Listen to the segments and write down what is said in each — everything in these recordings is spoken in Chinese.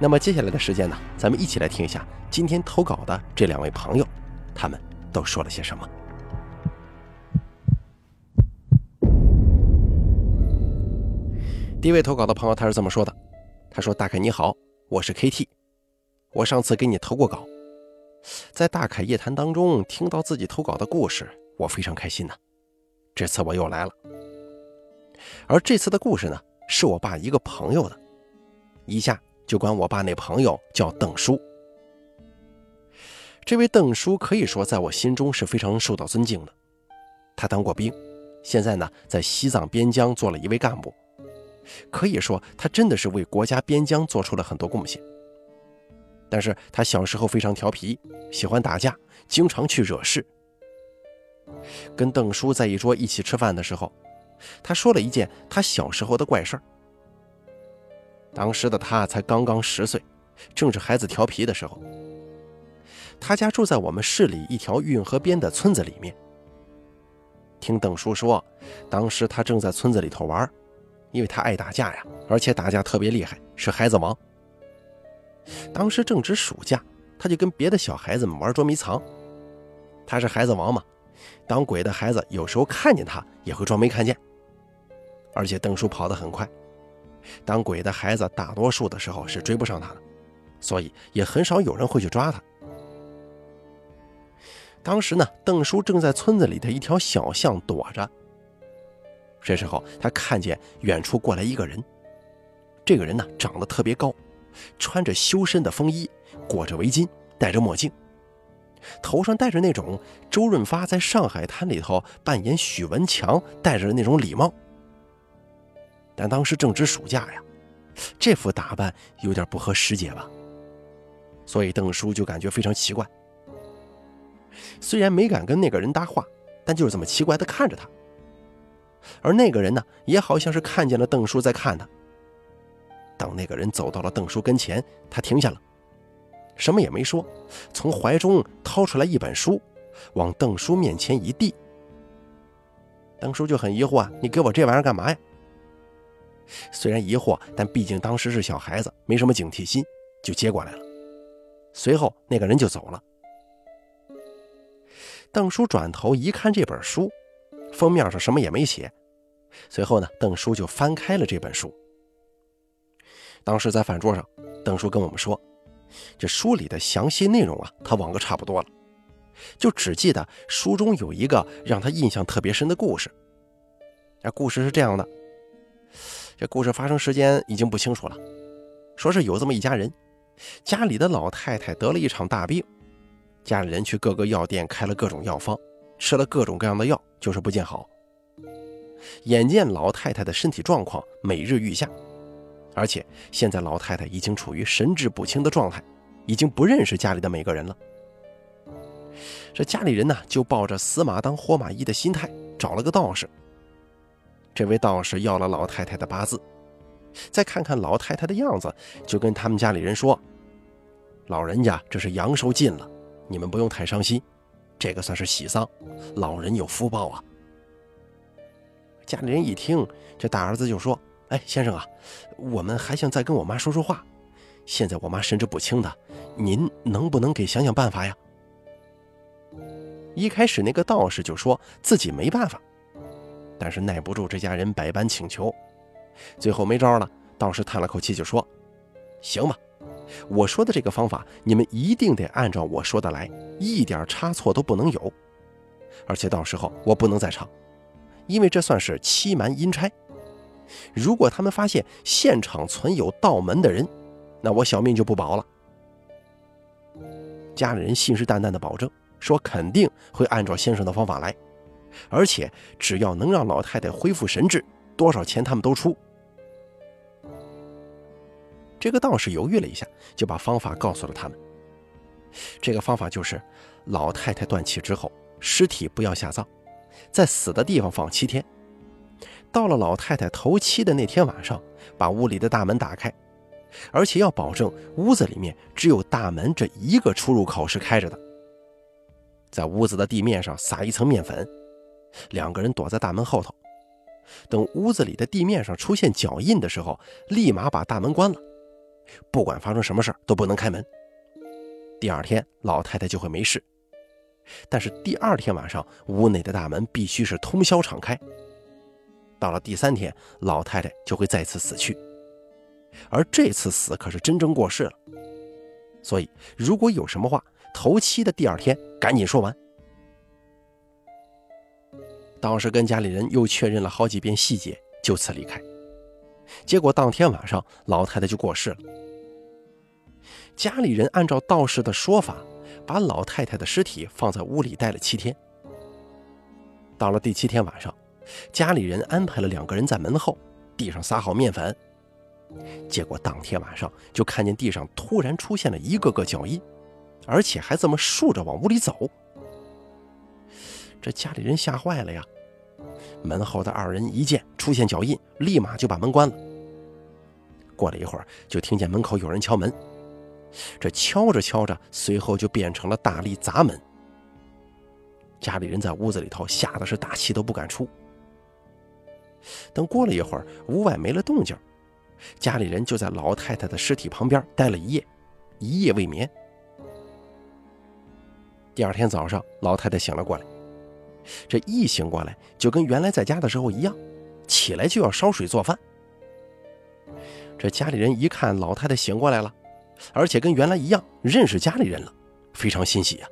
那么接下来的时间呢，咱们一起来听一下今天投稿的这两位朋友，他们都说了些什么。第一位投稿的朋友他是这么说的：“他说，大凯你好，我是 KT，我上次给你投过稿，在大凯夜谈当中听到自己投稿的故事，我非常开心呢。这次我又来了，而这次的故事呢，是我爸一个朋友的，以下。”就管我爸那朋友叫邓叔。这位邓叔可以说在我心中是非常受到尊敬的。他当过兵，现在呢在西藏边疆做了一位干部，可以说他真的是为国家边疆做出了很多贡献。但是他小时候非常调皮，喜欢打架，经常去惹事。跟邓叔在一桌一起吃饭的时候，他说了一件他小时候的怪事儿。当时的他才刚刚十岁，正是孩子调皮的时候。他家住在我们市里一条运河边的村子里面。听邓叔说，当时他正在村子里头玩，因为他爱打架呀，而且打架特别厉害，是孩子王。当时正值暑假，他就跟别的小孩子们玩捉迷藏。他是孩子王嘛，当鬼的孩子有时候看见他也会装没看见。而且邓叔跑得很快。当鬼的孩子大多数的时候是追不上他的，所以也很少有人会去抓他。当时呢，邓叔正在村子里的一条小巷躲着。这时候，他看见远处过来一个人。这个人呢，长得特别高，穿着修身的风衣，裹着围巾，戴着墨镜，头上戴着那种周润发在上海滩里头扮演许文强戴着的那种礼帽。但当时正值暑假呀，这副打扮有点不合时节吧，所以邓叔就感觉非常奇怪。虽然没敢跟那个人搭话，但就是这么奇怪的看着他。而那个人呢，也好像是看见了邓叔在看他。当那个人走到了邓叔跟前，他停下了，什么也没说，从怀中掏出来一本书，往邓叔面前一递。邓叔就很疑惑啊，你给我这玩意儿干嘛呀？虽然疑惑，但毕竟当时是小孩子，没什么警惕心，就接过来了。随后那个人就走了。邓叔转头一看这本书，封面上什么也没写。随后呢，邓叔就翻开了这本书。当时在饭桌上，邓叔跟我们说，这书里的详细内容啊，他忘个差不多了，就只记得书中有一个让他印象特别深的故事。那故事是这样的。这故事发生时间已经不清楚了，说是有这么一家人，家里的老太太得了一场大病，家里人去各个药店开了各种药方，吃了各种各样的药，就是不见好。眼见老太太的身体状况每日愈下，而且现在老太太已经处于神志不清的状态，已经不认识家里的每个人了。这家里人呢，就抱着死马当活马医的心态，找了个道士。这位道士要了老太太的八字，再看看老太太的样子，就跟他们家里人说：“老人家这是阳寿尽了，你们不用太伤心，这个算是喜丧，老人有福报啊。”家里人一听，这大儿子就说：“哎，先生啊，我们还想再跟我妈说说话，现在我妈神志不清的，您能不能给想想办法呀？”一开始那个道士就说自己没办法。但是耐不住这家人百般请求，最后没招了。道士叹了口气就说：“行吧，我说的这个方法，你们一定得按照我说的来，一点差错都不能有。而且到时候我不能在场，因为这算是欺瞒阴差。如果他们发现现场存有道门的人，那我小命就不保了。”家里人信誓旦旦的保证说，肯定会按照先生的方法来。而且只要能让老太太恢复神智，多少钱他们都出。这个道士犹豫了一下，就把方法告诉了他们。这个方法就是，老太太断气之后，尸体不要下葬，在死的地方放七天。到了老太太头七的那天晚上，把屋里的大门打开，而且要保证屋子里面只有大门这一个出入口是开着的。在屋子的地面上撒一层面粉，两个人躲在大门后头，等屋子里的地面上出现脚印的时候，立马把大门关了，不管发生什么事都不能开门。第二天老太太就会没事，但是第二天晚上屋内的大门必须是通宵敞开。到了第三天，老太太就会再次死去，而这次死可是真正过世了。所以如果有什么话，头七的第二天赶紧说完。道士跟家里人又确认了好几遍细节，就此离开。结果当天晚上，老太太就过世了。家里人按照道士的说法，把老太太的尸体放在屋里待了七天。到了第七天晚上，家里人安排了两个人在门后地上撒好面粉。结果当天晚上就看见地上突然出现了一个个脚印，而且还这么竖着往屋里走。这家里人吓坏了呀！门后的二人一见出现脚印，立马就把门关了。过了一会儿，就听见门口有人敲门。这敲着敲着，随后就变成了大力砸门。家里人在屋子里头吓得是大气都不敢出。等过了一会儿，屋外没了动静，家里人就在老太太的尸体旁边待了一夜，一夜未眠。第二天早上，老太太醒了过来，这一醒过来就跟原来在家的时候一样，起来就要烧水做饭。这家里人一看老太太醒过来了。而且跟原来一样认识家里人了，非常欣喜呀。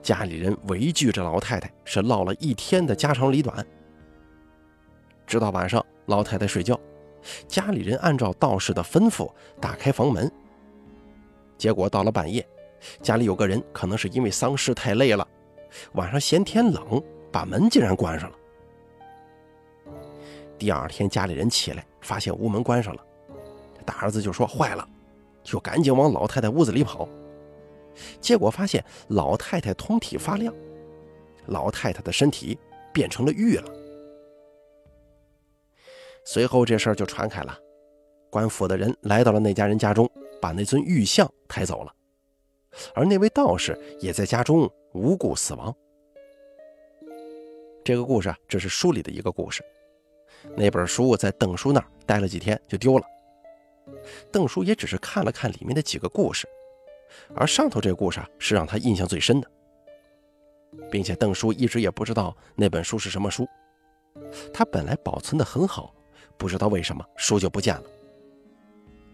家里人围聚着老太太，是唠了一天的家长里短。直到晚上，老太太睡觉，家里人按照道士的吩咐打开房门。结果到了半夜，家里有个人可能是因为丧事太累了，晚上嫌天冷，把门竟然关上了。第二天家里人起来，发现屋门关上了，大儿子就说：“坏了。”就赶紧往老太太屋子里跑，结果发现老太太通体发亮，老太太的身体变成了玉了。随后这事儿就传开了，官府的人来到了那家人家中，把那尊玉像抬走了，而那位道士也在家中无故死亡。这个故事啊，只是书里的一个故事，那本书在邓叔那儿待了几天就丢了。邓叔也只是看了看里面的几个故事，而上头这个故事啊是让他印象最深的，并且邓叔一直也不知道那本书是什么书。他本来保存的很好，不知道为什么书就不见了。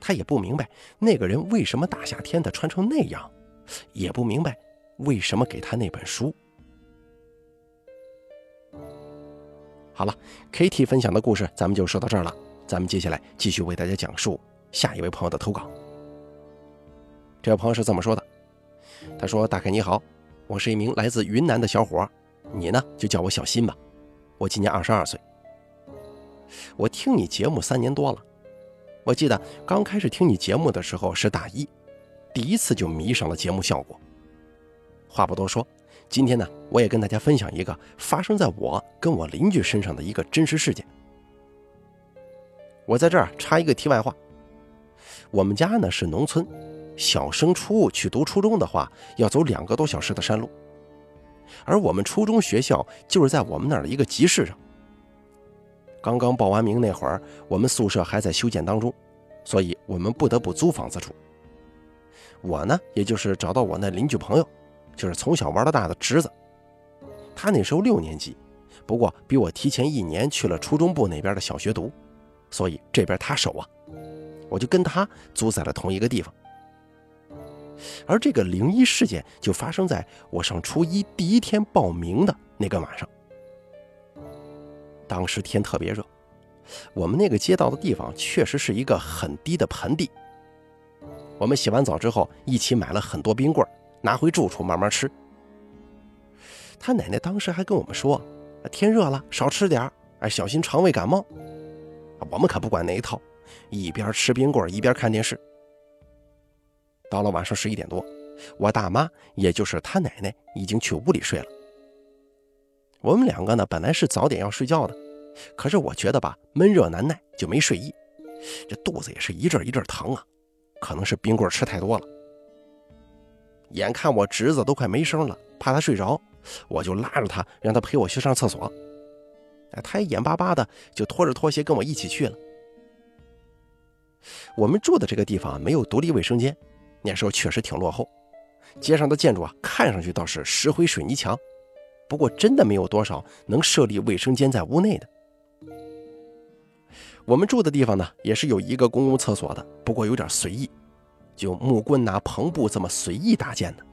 他也不明白那个人为什么大夏天的穿成那样，也不明白为什么给他那本书。好了，Kitty 分享的故事咱们就说到这儿了，咱们接下来继续为大家讲述。下一位朋友的投稿，这位朋友是这么说的：“他说，大凯你好，我是一名来自云南的小伙，你呢就叫我小新吧。我今年二十二岁。我听你节目三年多了，我记得刚开始听你节目的时候是大一，第一次就迷上了节目效果。话不多说，今天呢，我也跟大家分享一个发生在我跟我邻居身上的一个真实事件。我在这儿插一个题外话。”我们家呢是农村，小升初去读初中的话，要走两个多小时的山路。而我们初中学校就是在我们那儿的一个集市上。刚刚报完名那会儿，我们宿舍还在修建当中，所以我们不得不租房子住。我呢，也就是找到我那邻居朋友，就是从小玩到大的侄子。他那时候六年级，不过比我提前一年去了初中部那边的小学读，所以这边他熟啊。我就跟他租在了同一个地方，而这个灵异事件就发生在我上初一第一天报名的那个晚上。当时天特别热，我们那个街道的地方确实是一个很低的盆地。我们洗完澡之后，一起买了很多冰棍，拿回住处慢慢吃。他奶奶当时还跟我们说：“天热了，少吃点儿，哎，小心肠胃感冒。”我们可不管那一套。一边吃冰棍一边看电视。到了晚上十一点多，我大妈也就是他奶奶已经去屋里睡了。我们两个呢，本来是早点要睡觉的，可是我觉得吧，闷热难耐，就没睡意。这肚子也是一阵一阵疼啊，可能是冰棍吃太多了。眼看我侄子都快没声了，怕他睡着，我就拉着他，让他陪我去上厕所。哎，他也眼巴巴的就拖着拖鞋跟我一起去了。我们住的这个地方没有独立卫生间，那时候确实挺落后。街上的建筑啊，看上去倒是石灰水泥墙，不过真的没有多少能设立卫生间在屋内的。我们住的地方呢，也是有一个公共厕所的，不过有点随意，就木棍呐、篷布这么随意搭建的，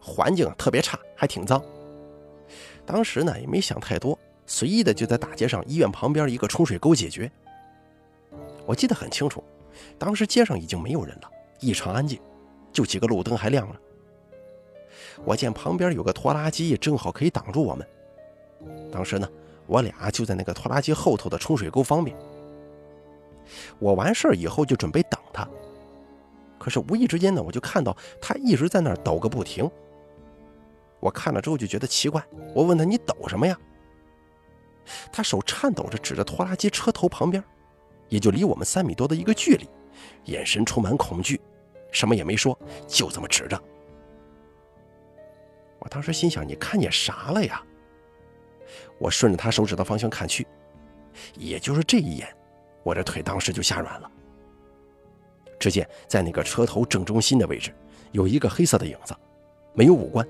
环境特别差，还挺脏。当时呢也没想太多，随意的就在大街上医院旁边一个冲水沟解决。我记得很清楚，当时街上已经没有人了，异常安静，就几个路灯还亮着。我见旁边有个拖拉机，正好可以挡住我们。当时呢，我俩就在那个拖拉机后头的冲水沟方面。我完事儿以后就准备等他，可是无意之间呢，我就看到他一直在那儿抖个不停。我看了之后就觉得奇怪，我问他：“你抖什么呀？”他手颤抖着指着拖拉机车头旁边，也就离我们三米多的一个距离，眼神充满恐惧，什么也没说，就这么指着。我当时心想：“你看见啥了呀？”我顺着他手指的方向看去，也就是这一眼。我这腿当时就吓软了。只见在那个车头正中心的位置，有一个黑色的影子，没有五官，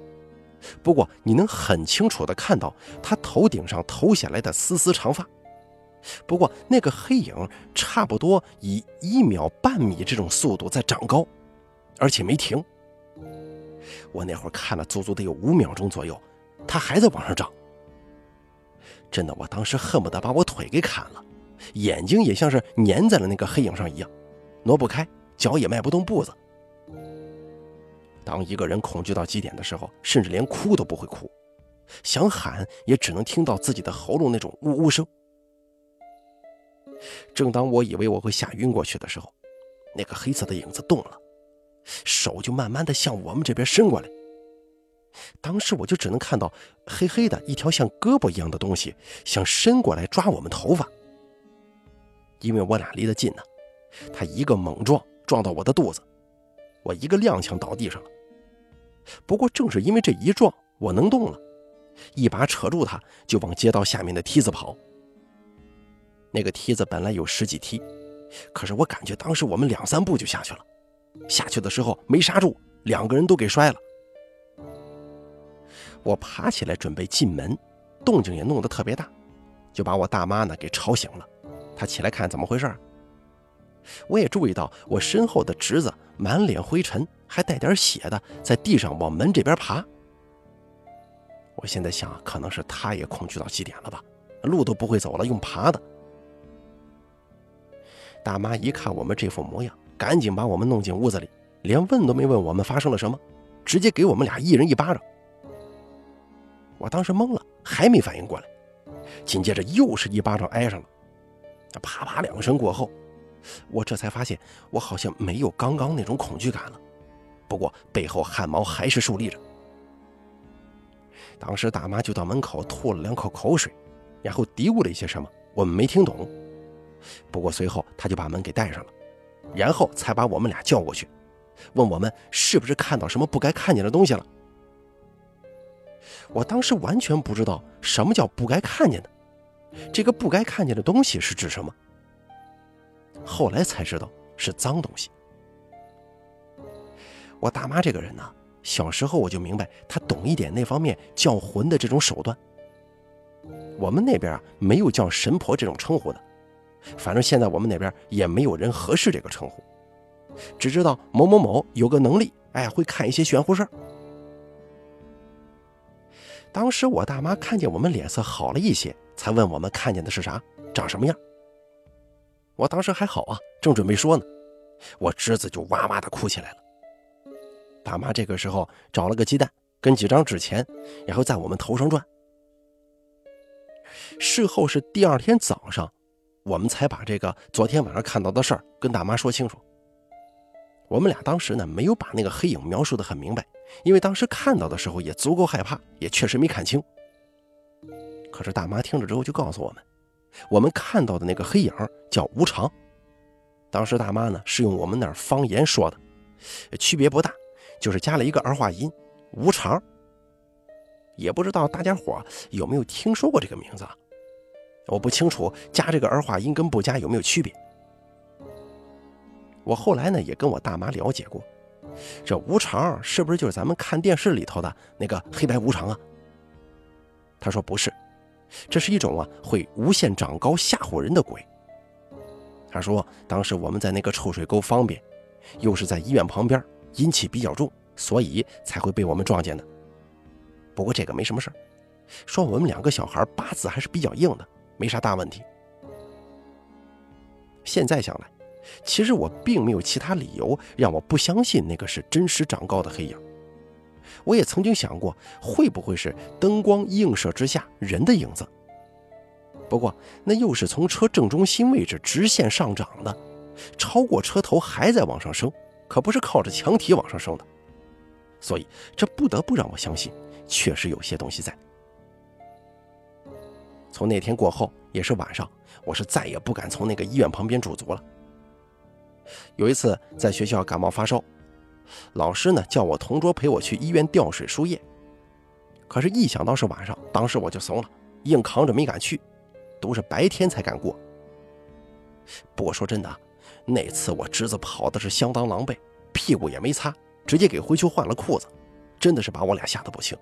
不过你能很清楚地看到他头顶上头下来的丝丝长发。不过那个黑影差不多以一秒半米这种速度在长高，而且没停。我那会儿看了足足得有五秒钟左右，他还在往上涨。真的，我当时恨不得把我腿给砍了。眼睛也像是粘在了那个黑影上一样，挪不开，脚也迈不动步子。当一个人恐惧到极点的时候，甚至连哭都不会哭，想喊也只能听到自己的喉咙那种呜呜声。正当我以为我会吓晕过去的时候，那个黑色的影子动了，手就慢慢的向我们这边伸过来。当时我就只能看到黑黑的一条像胳膊一样的东西，想伸过来抓我们头发。因为我俩离得近呢，他一个猛撞撞到我的肚子，我一个踉跄倒地上了。不过正是因为这一撞，我能动了，一把扯住他，就往街道下面的梯子跑。那个梯子本来有十几梯，可是我感觉当时我们两三步就下去了，下去的时候没刹住，两个人都给摔了。我爬起来准备进门，动静也弄得特别大，就把我大妈呢给吵醒了。他起来看怎么回事，我也注意到我身后的侄子满脸灰尘，还带点血的，在地上往门这边爬。我现在想，可能是他也恐惧到极点了吧，路都不会走了，用爬的。大妈一看我们这副模样，赶紧把我们弄进屋子里，连问都没问我们发生了什么，直接给我们俩一人一巴掌。我当时懵了，还没反应过来，紧接着又是一巴掌挨上了。啪啪两声过后，我这才发现我好像没有刚刚那种恐惧感了。不过背后汗毛还是竖立着。当时大妈就到门口吐了两口口水，然后嘀咕了一些什么，我们没听懂。不过随后她就把门给带上了，然后才把我们俩叫过去，问我们是不是看到什么不该看见的东西了。我当时完全不知道什么叫不该看见的。这个不该看见的东西是指什么？后来才知道是脏东西。我大妈这个人呢，小时候我就明白她懂一点那方面叫魂的这种手段。我们那边啊没有叫神婆这种称呼的，反正现在我们那边也没有人合适这个称呼，只知道某某某有个能力，哎，会看一些玄乎事儿。当时我大妈看见我们脸色好了一些。才问我们看见的是啥，长什么样？我当时还好啊，正准备说呢，我侄子就哇哇的哭起来了。大妈这个时候找了个鸡蛋跟几张纸钱，然后在我们头上转。事后是第二天早上，我们才把这个昨天晚上看到的事儿跟大妈说清楚。我们俩当时呢没有把那个黑影描述的很明白，因为当时看到的时候也足够害怕，也确实没看清。可是大妈听了之后就告诉我们，我们看到的那个黑影叫无常。当时大妈呢是用我们那方言说的，区别不大，就是加了一个儿化音“无常”。也不知道大家伙有没有听说过这个名字啊？我不清楚加这个儿化音跟不加有没有区别。我后来呢也跟我大妈了解过，这无常是不是就是咱们看电视里头的那个黑白无常啊？她说不是，这是一种啊会无限长高吓唬人的鬼。他说当时我们在那个臭水沟方便，又是在医院旁边，阴气比较重，所以才会被我们撞见的。不过这个没什么事说我们两个小孩八字还是比较硬的。没啥大问题。现在想来，其实我并没有其他理由让我不相信那个是真实长高的黑影。我也曾经想过，会不会是灯光映射之下人的影子？不过那又是从车正中心位置直线上涨的，超过车头还在往上升，可不是靠着墙体往上升的。所以这不得不让我相信，确实有些东西在。从那天过后，也是晚上，我是再也不敢从那个医院旁边驻足了。有一次在学校感冒发烧，老师呢叫我同桌陪我去医院吊水输液，可是，一想到是晚上，当时我就怂了，硬扛着没敢去，都是白天才敢过。不过说真的，那次我侄子跑的是相当狼狈，屁股也没擦，直接给回去换了裤子，真的是把我俩吓得不轻。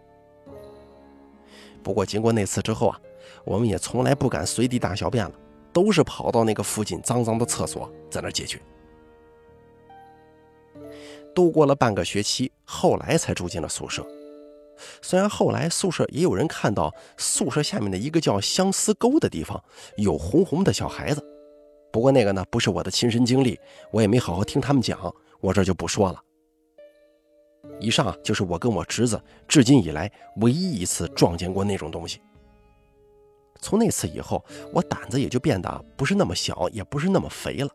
不过经过那次之后啊。我们也从来不敢随地大小便了，都是跑到那个附近脏脏的厕所在那解决。度过了半个学期，后来才住进了宿舍。虽然后来宿舍也有人看到宿舍下面的一个叫相思沟的地方有红红的小孩子，不过那个呢不是我的亲身经历，我也没好好听他们讲，我这就不说了。以上就是我跟我侄子至今以来唯一一次撞见过那种东西。从那次以后，我胆子也就变得不是那么小，也不是那么肥了。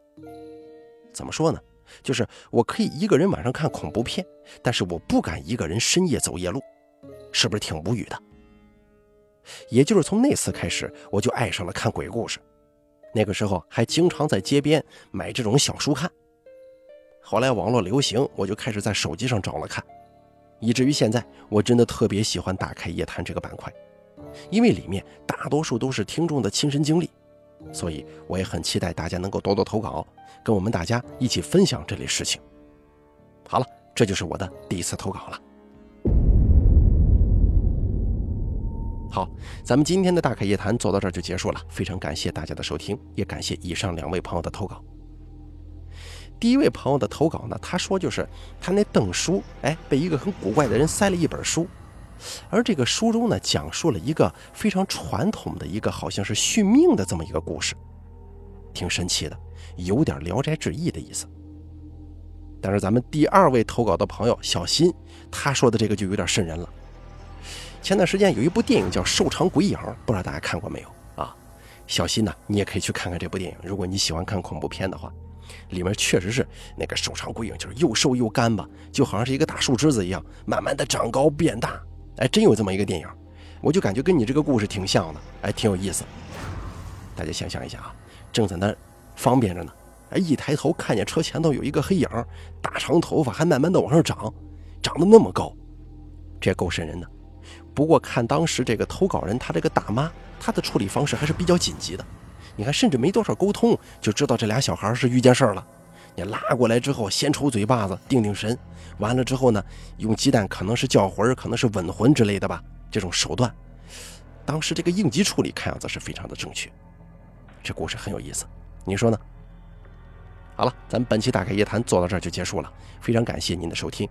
怎么说呢？就是我可以一个人晚上看恐怖片，但是我不敢一个人深夜走夜路，是不是挺无语的？也就是从那次开始，我就爱上了看鬼故事。那个时候还经常在街边买这种小书看。后来网络流行，我就开始在手机上找了看，以至于现在我真的特别喜欢打开夜谈这个板块。因为里面大多数都是听众的亲身经历，所以我也很期待大家能够多多投稿，跟我们大家一起分享这类事情。好了，这就是我的第一次投稿了。好，咱们今天的大开夜谈走到这儿就结束了，非常感谢大家的收听，也感谢以上两位朋友的投稿。第一位朋友的投稿呢，他说就是他那邓叔，哎，被一个很古怪的人塞了一本书。而这个书中呢，讲述了一个非常传统的一个，好像是续命的这么一个故事，挺神奇的，有点《聊斋志异》的意思。但是咱们第二位投稿的朋友小新，他说的这个就有点瘆人了。前段时间有一部电影叫《瘦长鬼影》，不知道大家看过没有啊？小新呢，你也可以去看看这部电影，如果你喜欢看恐怖片的话，里面确实是那个瘦长鬼影，就是又瘦又干巴，就好像是一个大树枝子一样，慢慢的长高变大。哎，真有这么一个电影，我就感觉跟你这个故事挺像的，哎，挺有意思。大家想象一下啊，正在那方便着呢，哎，一抬头看见车前头有一个黑影，大长头发还慢慢的往上长，长得那么高，这也够瘆人的。不过看当时这个投稿人他这个大妈，她的处理方式还是比较紧急的。你看，甚至没多少沟通，就知道这俩小孩是遇见事儿了。你拉过来之后，先抽嘴巴子，定定神。完了之后呢，用鸡蛋可能是叫魂，可能是稳魂之类的吧。这种手段，当时这个应急处理看样子是非常的正确。这故事很有意思，你说呢？好了，咱们本期大凯夜谈做到这儿就结束了。非常感谢您的收听。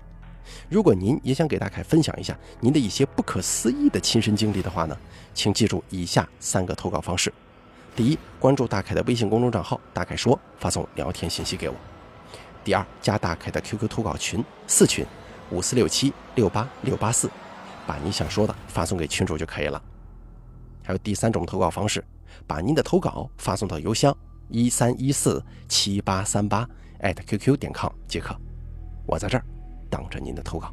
如果您也想给大凯分享一下您的一些不可思议的亲身经历的话呢，请记住以下三个投稿方式：第一，关注大凯的微信公众账号“大凯说”，发送聊天信息给我。第二，加大凯的 QQ 投稿群四群五四六七六八六八四，把你想说的发送给群主就可以了。还有第三种投稿方式，把您的投稿发送到邮箱一三一四七八三八艾特 QQ 点 com 即可。我在这儿等着您的投稿。